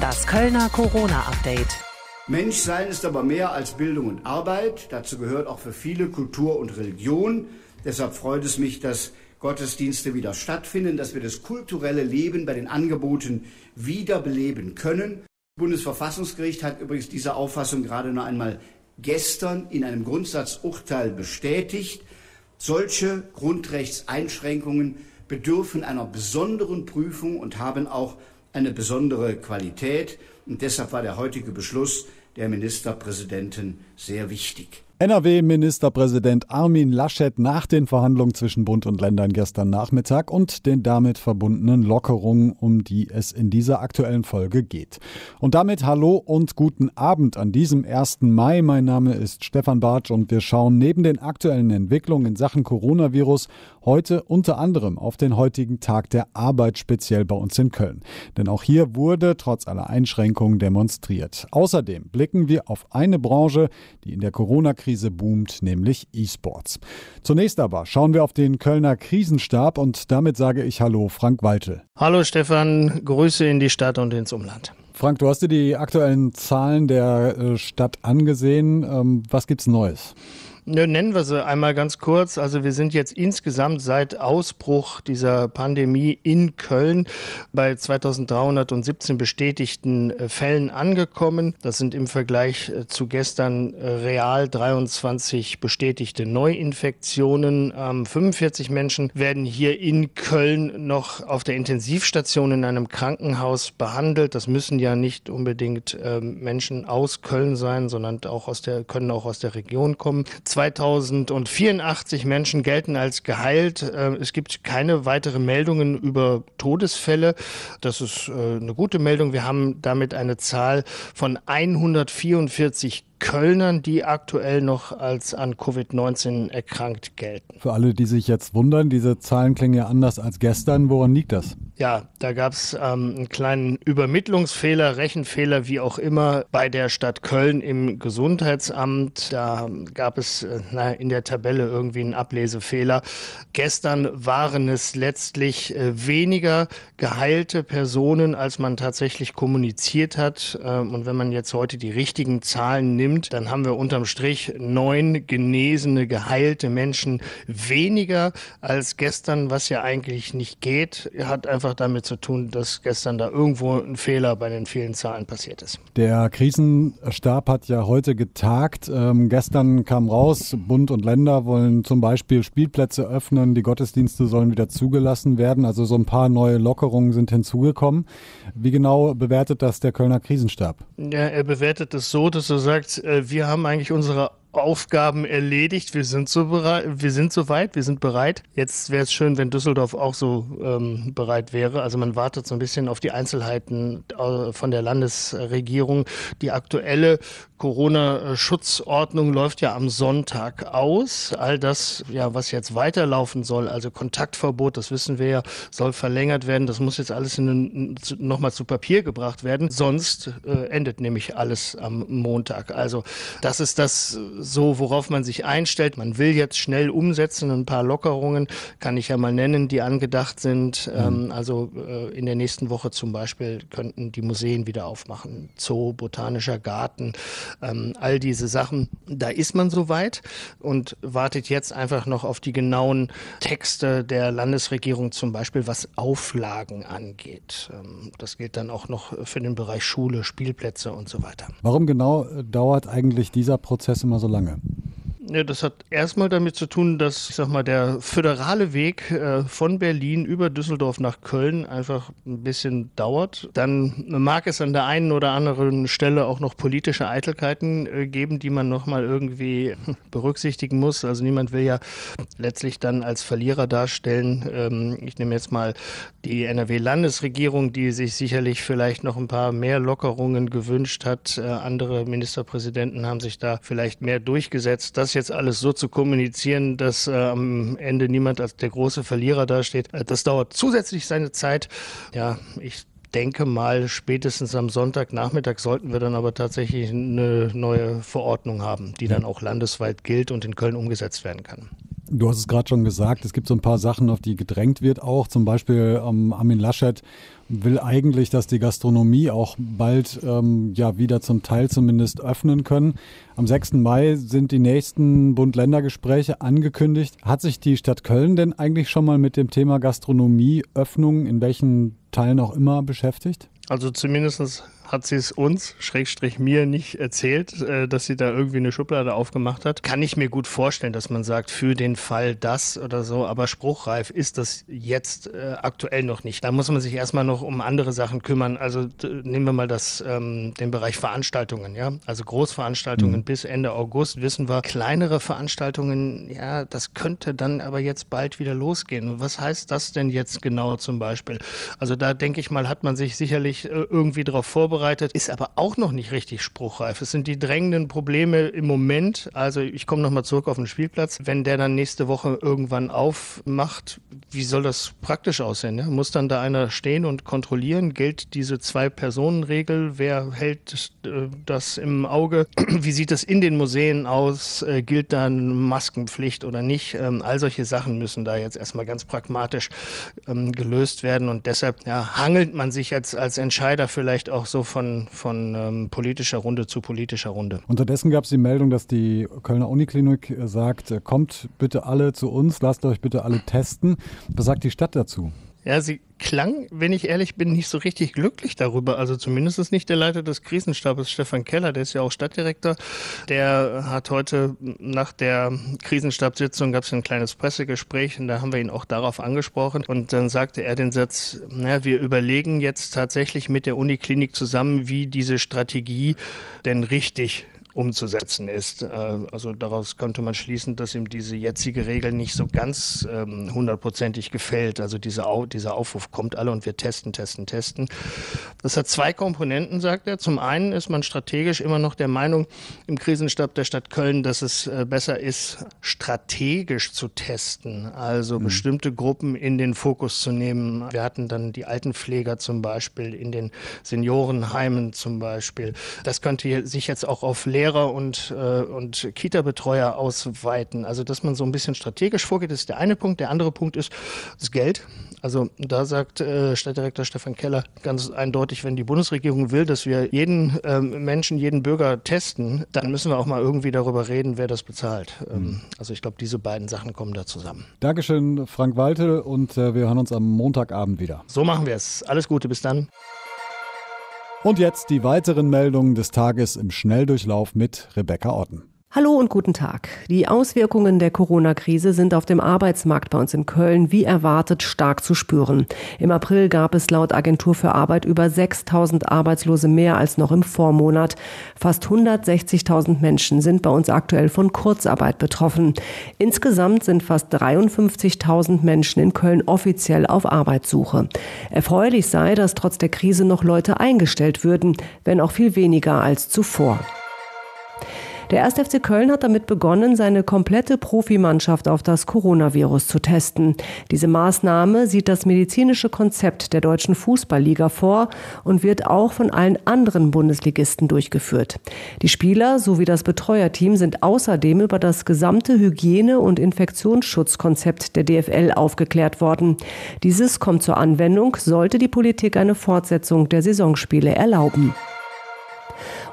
Das Kölner Corona-Update. Menschsein ist aber mehr als Bildung und Arbeit. Dazu gehört auch für viele Kultur und Religion. Deshalb freut es mich, dass Gottesdienste wieder stattfinden, dass wir das kulturelle Leben bei den Angeboten wiederbeleben können. Das Bundesverfassungsgericht hat übrigens diese Auffassung gerade noch einmal gestern in einem Grundsatzurteil bestätigt. Solche Grundrechtseinschränkungen bedürfen einer besonderen Prüfung und haben auch eine besondere Qualität. Und deshalb war der heutige Beschluss der Ministerpräsidenten sehr wichtig. NRW-Ministerpräsident Armin Laschet nach den Verhandlungen zwischen Bund und Ländern gestern Nachmittag und den damit verbundenen Lockerungen, um die es in dieser aktuellen Folge geht. Und damit hallo und guten Abend an diesem 1. Mai. Mein Name ist Stefan Bartsch und wir schauen neben den aktuellen Entwicklungen in Sachen Coronavirus heute unter anderem auf den heutigen Tag der Arbeit speziell bei uns in Köln. Denn auch hier wurde trotz aller Einschränkungen demonstriert. Außerdem blicken wir auf eine Branche, die in der Corona-Krise Krise boomt, nämlich E-Sports. Zunächst aber schauen wir auf den Kölner Krisenstab und damit sage ich Hallo Frank Waltel. Hallo Stefan, Grüße in die Stadt und ins Umland. Frank, du hast dir die aktuellen Zahlen der äh, Stadt angesehen. Ähm, was gibt's Neues? Ne, nennen wir sie einmal ganz kurz. Also wir sind jetzt insgesamt seit Ausbruch dieser Pandemie in Köln bei 2317 bestätigten äh, Fällen angekommen. Das sind im Vergleich äh, zu gestern äh, real 23 bestätigte Neuinfektionen. 45 Menschen werden hier in Köln noch auf der Intensivstation in einem Krankenhaus behandelt. Das müssen ja nicht unbedingt ähm, Menschen aus Köln sein, sondern auch aus der, können auch aus der Region kommen. 2084 Menschen gelten als geheilt. Ähm, es gibt keine weiteren Meldungen über Todesfälle. Das ist äh, eine gute Meldung. Wir haben damit eine Zahl von 144 Kölnern, die aktuell noch als an Covid-19 erkrankt gelten. Für alle, die sich jetzt wundern, diese Zahlen klingen ja anders als gestern. Woran liegt das? Ja, da gab es ähm, einen kleinen Übermittlungsfehler, Rechenfehler, wie auch immer, bei der Stadt Köln im Gesundheitsamt. Da gab es äh, na, in der Tabelle irgendwie einen Ablesefehler. Gestern waren es letztlich äh, weniger geheilte Personen, als man tatsächlich kommuniziert hat. Ähm, und wenn man jetzt heute die richtigen Zahlen nimmt, nimmt, dann haben wir unterm Strich neun genesene, geheilte Menschen weniger als gestern, was ja eigentlich nicht geht. Hat einfach damit zu tun, dass gestern da irgendwo ein Fehler bei den vielen Zahlen passiert ist. Der Krisenstab hat ja heute getagt. Ähm, gestern kam raus, Bund und Länder wollen zum Beispiel Spielplätze öffnen, die Gottesdienste sollen wieder zugelassen werden. Also so ein paar neue Lockerungen sind hinzugekommen. Wie genau bewertet das der Kölner Krisenstab? Ja, er bewertet es so, dass er sagt, wir haben eigentlich unsere Aufgaben erledigt. Wir sind so bereit, wir sind so weit, wir sind bereit. Jetzt wäre es schön, wenn Düsseldorf auch so ähm, bereit wäre. Also man wartet so ein bisschen auf die Einzelheiten äh, von der Landesregierung. Die aktuelle Corona-Schutzordnung läuft ja am Sonntag aus. All das, ja, was jetzt weiterlaufen soll, also Kontaktverbot, das wissen wir ja, soll verlängert werden. Das muss jetzt alles nochmal zu Papier gebracht werden. Sonst äh, endet nämlich alles am Montag. Also das ist das so, worauf man sich einstellt. Man will jetzt schnell umsetzen. Ein paar Lockerungen kann ich ja mal nennen, die angedacht sind. Mhm. Ähm, also äh, in der nächsten Woche zum Beispiel könnten die Museen wieder aufmachen. Zoo, Botanischer Garten, ähm, all diese Sachen. Da ist man soweit und wartet jetzt einfach noch auf die genauen Texte der Landesregierung, zum Beispiel was Auflagen angeht. Ähm, das gilt dann auch noch für den Bereich Schule, Spielplätze und so weiter. Warum genau äh, dauert eigentlich dieser Prozess immer so lange. Ja, das hat erstmal damit zu tun, dass, ich sag mal, der föderale Weg äh, von Berlin über Düsseldorf nach Köln einfach ein bisschen dauert. Dann mag es an der einen oder anderen Stelle auch noch politische Eitelkeiten äh, geben, die man nochmal irgendwie berücksichtigen muss. Also niemand will ja letztlich dann als Verlierer darstellen. Ähm, ich nehme jetzt mal die NRW-Landesregierung, die sich sicherlich vielleicht noch ein paar mehr Lockerungen gewünscht hat. Äh, andere Ministerpräsidenten haben sich da vielleicht mehr durchgesetzt. Das jetzt alles so zu kommunizieren, dass äh, am Ende niemand als der große Verlierer dasteht, äh, das dauert zusätzlich seine Zeit. Ja, ich denke mal, spätestens am Sonntagnachmittag sollten wir dann aber tatsächlich eine neue Verordnung haben, die dann auch landesweit gilt und in Köln umgesetzt werden kann. Du hast es gerade schon gesagt, es gibt so ein paar Sachen, auf die gedrängt wird auch. Zum Beispiel ähm, Armin Laschet will eigentlich, dass die Gastronomie auch bald ähm, ja wieder zum Teil zumindest öffnen können. Am 6. Mai sind die nächsten Bund-Länder-Gespräche angekündigt. Hat sich die Stadt Köln denn eigentlich schon mal mit dem Thema Gastronomieöffnung in welchen Teilen auch immer beschäftigt? Also zumindest hat sie es uns, Schrägstrich mir, nicht erzählt, äh, dass sie da irgendwie eine Schublade aufgemacht hat. Kann ich mir gut vorstellen, dass man sagt, für den Fall das oder so, aber spruchreif ist das jetzt äh, aktuell noch nicht. Da muss man sich erstmal noch um andere Sachen kümmern. Also nehmen wir mal das, ähm, den Bereich Veranstaltungen, ja. Also Großveranstaltungen mhm. bis Ende August wissen wir. Kleinere Veranstaltungen, ja, das könnte dann aber jetzt bald wieder losgehen. was heißt das denn jetzt genau zum Beispiel? Also da denke ich mal, hat man sich sicherlich äh, irgendwie darauf vorbereitet vorbereitet, ist aber auch noch nicht richtig spruchreif. Es sind die drängenden Probleme im Moment. Also ich komme nochmal zurück auf den Spielplatz. Wenn der dann nächste Woche irgendwann aufmacht, wie soll das praktisch aussehen? Ja? Muss dann da einer stehen und kontrollieren? Gilt diese Zwei-Personen-Regel? Wer hält äh, das im Auge? Wie sieht es in den Museen aus? Äh, gilt dann Maskenpflicht oder nicht? Ähm, all solche Sachen müssen da jetzt erstmal ganz pragmatisch ähm, gelöst werden. Und deshalb ja, hangelt man sich jetzt als Entscheider vielleicht auch so von, von ähm, politischer Runde zu politischer Runde. Unterdessen gab es die Meldung, dass die Kölner Uniklinik äh, sagt, kommt bitte alle zu uns, lasst euch bitte alle testen. Was sagt die Stadt dazu? Ja, sie klang, wenn ich ehrlich bin, nicht so richtig glücklich darüber. Also zumindest ist nicht der Leiter des Krisenstabes, Stefan Keller, der ist ja auch Stadtdirektor. Der hat heute nach der Krisenstabssitzung gab es ein kleines Pressegespräch und da haben wir ihn auch darauf angesprochen. Und dann sagte er den Satz, naja, wir überlegen jetzt tatsächlich mit der Uniklinik zusammen, wie diese Strategie denn richtig umzusetzen ist. Äh, also daraus könnte man schließen, dass ihm diese jetzige Regel nicht so ganz ähm, hundertprozentig gefällt. Also diese Au dieser Aufruf kommt alle und wir testen, testen, testen. Das hat zwei Komponenten, sagt er. Zum einen ist man strategisch immer noch der Meinung im Krisenstab der Stadt Köln, dass es äh, besser ist, strategisch zu testen, also mhm. bestimmte Gruppen in den Fokus zu nehmen. Wir hatten dann die Altenpfleger zum Beispiel in den Seniorenheimen zum Beispiel. Das könnte sich jetzt auch auf Lehrer Lehrer und, äh, und Kita-Betreuer ausweiten. Also, dass man so ein bisschen strategisch vorgeht, ist der eine Punkt. Der andere Punkt ist das Geld. Also, da sagt äh, Stadtdirektor Stefan Keller ganz eindeutig, wenn die Bundesregierung will, dass wir jeden ähm, Menschen, jeden Bürger testen, dann müssen wir auch mal irgendwie darüber reden, wer das bezahlt. Ähm, mhm. also, ich glaube, diese beiden Sachen kommen da zusammen. Dankeschön, Frank Walte, und äh, wir hören uns am Montagabend wieder. So machen wir es. Alles Gute, bis dann. Und jetzt die weiteren Meldungen des Tages im Schnelldurchlauf mit Rebecca Otten. Hallo und guten Tag. Die Auswirkungen der Corona-Krise sind auf dem Arbeitsmarkt bei uns in Köln wie erwartet stark zu spüren. Im April gab es laut Agentur für Arbeit über 6000 Arbeitslose mehr als noch im Vormonat. Fast 160.000 Menschen sind bei uns aktuell von Kurzarbeit betroffen. Insgesamt sind fast 53.000 Menschen in Köln offiziell auf Arbeitssuche. Erfreulich sei, dass trotz der Krise noch Leute eingestellt würden, wenn auch viel weniger als zuvor. Der 1. FC Köln hat damit begonnen, seine komplette Profimannschaft auf das Coronavirus zu testen. Diese Maßnahme sieht das medizinische Konzept der deutschen Fußballliga vor und wird auch von allen anderen Bundesligisten durchgeführt. Die Spieler sowie das Betreuerteam sind außerdem über das gesamte Hygiene- und Infektionsschutzkonzept der DFL aufgeklärt worden. Dieses kommt zur Anwendung, sollte die Politik eine Fortsetzung der Saisonspiele erlauben.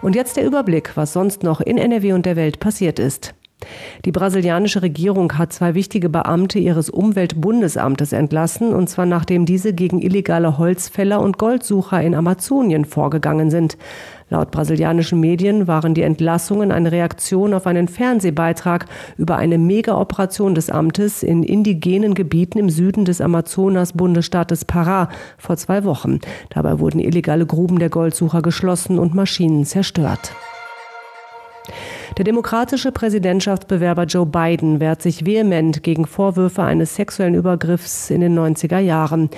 Und jetzt der Überblick, was sonst noch in NRW und der Welt passiert ist. Die brasilianische Regierung hat zwei wichtige Beamte ihres Umweltbundesamtes entlassen, und zwar nachdem diese gegen illegale Holzfäller und Goldsucher in Amazonien vorgegangen sind. Laut brasilianischen Medien waren die Entlassungen eine Reaktion auf einen Fernsehbeitrag über eine Mega-Operation des Amtes in indigenen Gebieten im Süden des Amazonas-Bundesstaates Pará vor zwei Wochen. Dabei wurden illegale Gruben der Goldsucher geschlossen und Maschinen zerstört. Der demokratische Präsidentschaftsbewerber Joe Biden wehrt sich vehement gegen Vorwürfe eines sexuellen Übergriffs in den 90er Jahren.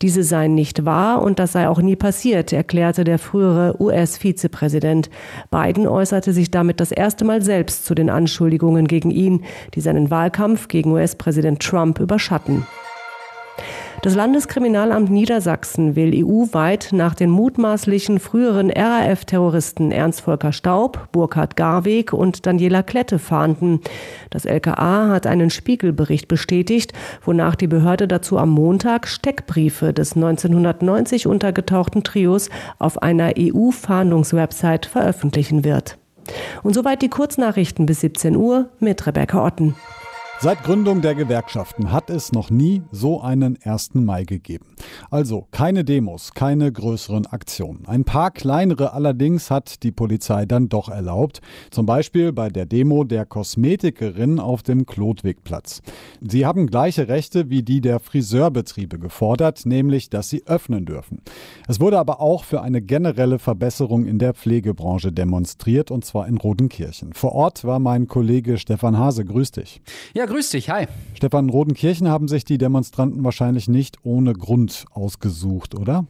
Diese seien nicht wahr und das sei auch nie passiert, erklärte der frühere US-Vizepräsident. Biden äußerte sich damit das erste Mal selbst zu den Anschuldigungen gegen ihn, die seinen Wahlkampf gegen US-Präsident Trump überschatten. Das Landeskriminalamt Niedersachsen will EU-weit nach den mutmaßlichen früheren RAF-Terroristen Ernst Volker Staub, Burkhard Garweg und Daniela Klette fahnden. Das LKA hat einen Spiegelbericht bestätigt, wonach die Behörde dazu am Montag Steckbriefe des 1990 untergetauchten Trios auf einer EU-Fahndungswebsite veröffentlichen wird. Und soweit die Kurznachrichten bis 17 Uhr mit Rebecca Otten. Seit Gründung der Gewerkschaften hat es noch nie so einen 1. Mai gegeben. Also keine Demos, keine größeren Aktionen. Ein paar kleinere allerdings hat die Polizei dann doch erlaubt. Zum Beispiel bei der Demo der Kosmetikerin auf dem Klodwigplatz. Sie haben gleiche Rechte wie die der Friseurbetriebe gefordert, nämlich dass sie öffnen dürfen. Es wurde aber auch für eine generelle Verbesserung in der Pflegebranche demonstriert und zwar in Rodenkirchen. Vor Ort war mein Kollege Stefan Hase. Grüß dich. Ja, grüß dich, hi. Stefan, Rodenkirchen haben sich die Demonstranten wahrscheinlich nicht ohne Grund ausgesucht, oder?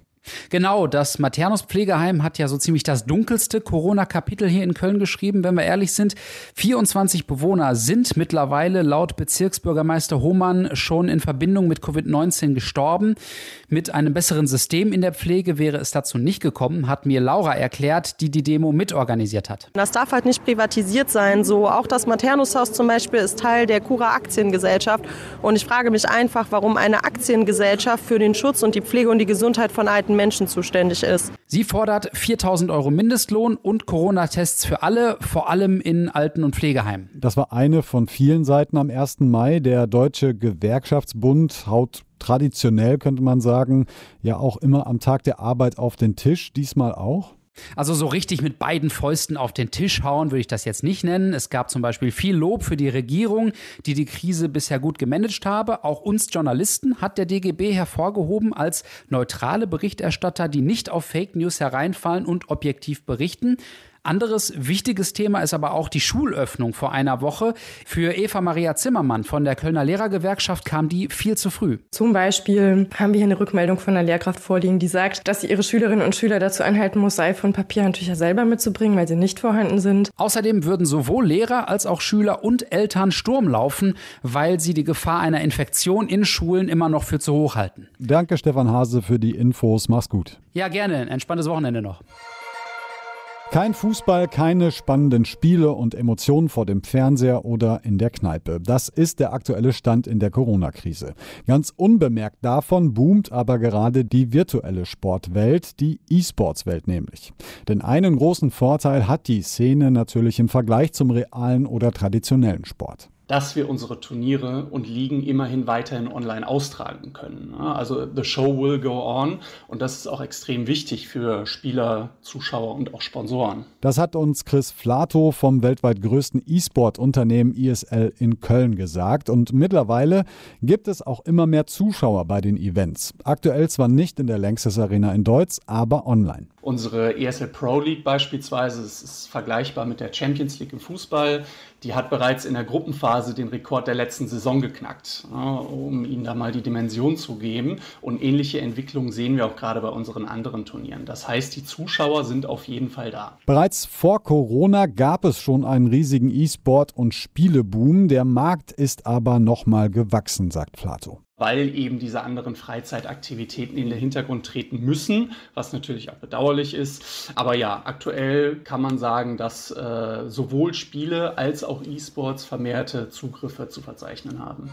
Genau, das Maternus-Pflegeheim hat ja so ziemlich das dunkelste Corona-Kapitel hier in Köln geschrieben, wenn wir ehrlich sind. 24 Bewohner sind mittlerweile laut Bezirksbürgermeister Hohmann schon in Verbindung mit Covid-19 gestorben. Mit einem besseren System in der Pflege wäre es dazu nicht gekommen, hat mir Laura erklärt, die die Demo mitorganisiert hat. Das darf halt nicht privatisiert sein. So auch das Maternushaus zum Beispiel ist Teil der Cura Aktiengesellschaft. Und ich frage mich einfach, warum eine Aktiengesellschaft für den Schutz und die Pflege und die Gesundheit von alten Menschen zuständig ist. Sie fordert 4000 Euro Mindestlohn und Corona-Tests für alle, vor allem in Alten- und Pflegeheimen. Das war eine von vielen Seiten am 1. Mai. Der Deutsche Gewerkschaftsbund haut traditionell, könnte man sagen, ja auch immer am Tag der Arbeit auf den Tisch. Diesmal auch? Also so richtig mit beiden Fäusten auf den Tisch hauen würde ich das jetzt nicht nennen. Es gab zum Beispiel viel Lob für die Regierung, die die Krise bisher gut gemanagt habe. Auch uns Journalisten hat der DGB hervorgehoben als neutrale Berichterstatter, die nicht auf Fake News hereinfallen und objektiv berichten. Anderes wichtiges Thema ist aber auch die Schulöffnung vor einer Woche. Für Eva Maria Zimmermann von der Kölner Lehrergewerkschaft kam die viel zu früh. Zum Beispiel haben wir hier eine Rückmeldung von einer Lehrkraft vorliegen, die sagt, dass sie ihre Schülerinnen und Schüler dazu anhalten muss, Seife und Papierhandtücher selber mitzubringen, weil sie nicht vorhanden sind. Außerdem würden sowohl Lehrer als auch Schüler und Eltern Sturm laufen, weil sie die Gefahr einer Infektion in Schulen immer noch für zu hoch halten. Danke, Stefan Hase, für die Infos. Mach's gut. Ja, gerne. Ein entspanntes Wochenende noch. Kein Fußball, keine spannenden Spiele und Emotionen vor dem Fernseher oder in der Kneipe. Das ist der aktuelle Stand in der Corona-Krise. Ganz unbemerkt davon boomt aber gerade die virtuelle Sportwelt, die E-Sports-Welt nämlich. Denn einen großen Vorteil hat die Szene natürlich im Vergleich zum realen oder traditionellen Sport dass wir unsere Turniere und Ligen immerhin weiterhin online austragen können. Also the show will go on und das ist auch extrem wichtig für Spieler, Zuschauer und auch Sponsoren. Das hat uns Chris Flato vom weltweit größten E-Sport-Unternehmen ISL in Köln gesagt und mittlerweile gibt es auch immer mehr Zuschauer bei den Events. Aktuell zwar nicht in der Lanxess Arena in Deutsch, aber online. Unsere ESL Pro League beispielsweise ist vergleichbar mit der Champions League im Fußball die hat bereits in der Gruppenphase den Rekord der letzten Saison geknackt, um ihnen da mal die Dimension zu geben. Und ähnliche Entwicklungen sehen wir auch gerade bei unseren anderen Turnieren. Das heißt, die Zuschauer sind auf jeden Fall da. Bereits vor Corona gab es schon einen riesigen E-Sport- und Spieleboom. Der Markt ist aber nochmal gewachsen, sagt Plato weil eben diese anderen Freizeitaktivitäten in den Hintergrund treten müssen, was natürlich auch bedauerlich ist. Aber ja, aktuell kann man sagen, dass äh, sowohl Spiele als auch E-Sports vermehrte Zugriffe zu verzeichnen haben.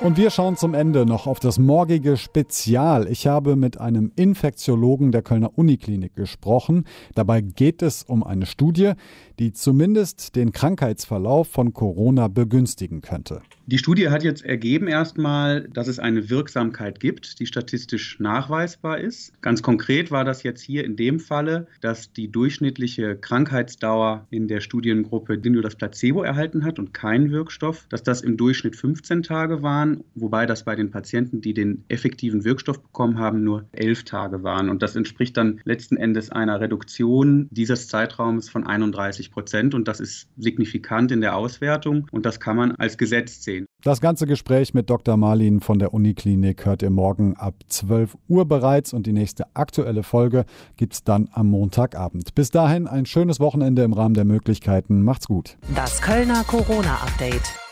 Und wir schauen zum Ende noch auf das morgige Spezial. Ich habe mit einem Infektiologen der Kölner Uniklinik gesprochen. Dabei geht es um eine Studie, die zumindest den Krankheitsverlauf von Corona begünstigen könnte. Die Studie hat jetzt ergeben erstmal, dass es eine Wirksamkeit gibt, die statistisch nachweisbar ist. Ganz konkret war das jetzt hier in dem Falle, dass die durchschnittliche Krankheitsdauer in der Studiengruppe, die nur das Placebo erhalten hat und keinen Wirkstoff, dass das im Durchschnitt 15 Tage waren, wobei das bei den Patienten, die den effektiven Wirkstoff bekommen haben, nur 11 Tage waren. Und das entspricht dann letzten Endes einer Reduktion dieses Zeitraums von 31 Prozent. Und das ist signifikant in der Auswertung und das kann man als Gesetz sehen. Das ganze Gespräch mit Dr. Marlin von der Uniklinik hört ihr morgen ab 12 Uhr bereits und die nächste aktuelle Folge gibt es dann am Montagabend. Bis dahin ein schönes Wochenende im Rahmen der Möglichkeiten. Macht's gut. Das Kölner Corona-Update.